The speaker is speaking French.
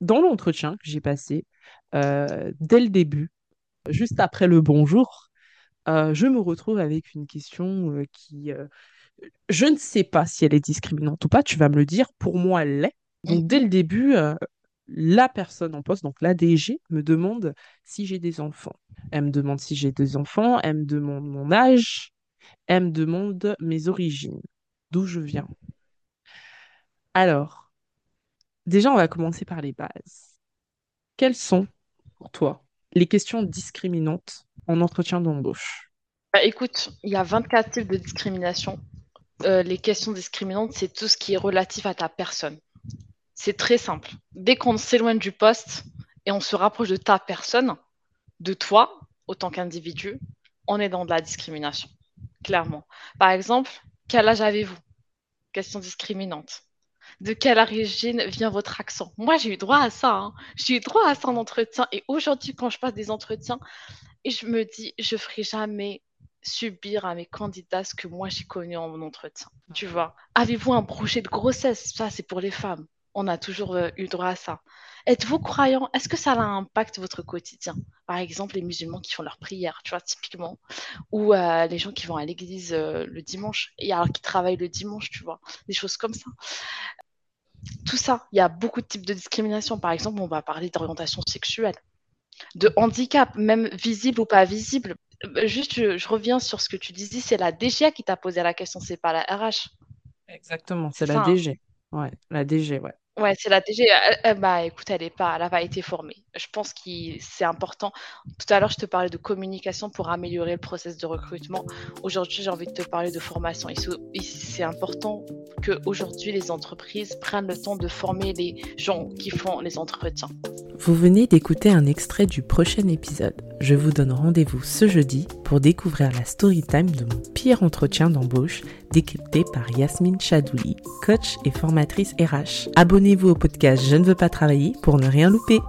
dans l'entretien que j'ai passé, euh, dès le début, juste après le bonjour, euh, je me retrouve avec une question euh, qui, je ne sais pas si elle est discriminante ou pas, tu vas me le dire, pour moi elle l'est. Donc dès le début, la personne en poste, donc la DG, me demande si j'ai des enfants. Elle me demande si j'ai des enfants, elle me demande mon âge, elle me demande mes origines, d'où je viens. Alors, déjà, on va commencer par les bases. Quelles sont, pour toi, les questions discriminantes en entretien d'embauche? Bah, écoute, il y a 24 types de discrimination. Euh, les questions discriminantes, c'est tout ce qui est relatif à ta personne. C'est très simple. Dès qu'on s'éloigne du poste et on se rapproche de ta personne, de toi, autant qu'individu, on est dans de la discrimination, clairement. Par exemple, quel âge avez-vous? Question discriminante. De quelle origine vient votre accent? Moi, j'ai eu droit à ça. hein. J'ai eu droit à ça en entretien. Et aujourd'hui, quand je passe des entretiens, et je me dis, je ferai jamais subir à mes candidats ce que moi j'ai connu en mon entretien. Tu vois, avez-vous un projet de grossesse? Ça, c'est pour les femmes. On a toujours euh, eu droit à ça. Êtes-vous croyant? Est-ce que ça a un impact votre quotidien? Par exemple, les musulmans qui font leur prière, tu vois, typiquement, ou euh, les gens qui vont à l'église euh, le dimanche, et alors qui travaillent le dimanche, tu vois, des choses comme ça. Tout ça, il y a beaucoup de types de discrimination. Par exemple, on va parler d'orientation sexuelle de handicap, même visible ou pas visible. Juste, je, je reviens sur ce que tu disais, c'est la DGA qui t'a posé la question, c'est pas la RH. Exactement, c'est la DG. Ouais, la DG, ouais. Ouais, c'est la DG. Elle- elle- bah, écoute, elle est pas, elle n'a pas été formée. Je pense que c'est important. Tout à l'heure, je te parlais de communication pour améliorer le process de recrutement. Aujourd'hui, j'ai envie de te parler de formation. C'est important qu'aujourd'hui, les entreprises prennent le temps de former les gens qui font les entretiens. Vous venez d'écouter un extrait du prochain épisode. Je vous donne rendez-vous ce jeudi pour découvrir la story time de mon pire entretien d'embauche décrypté par Yasmine Chadouli, coach et formatrice RH. Abonnez-vous au podcast Je ne veux pas travailler pour ne rien louper.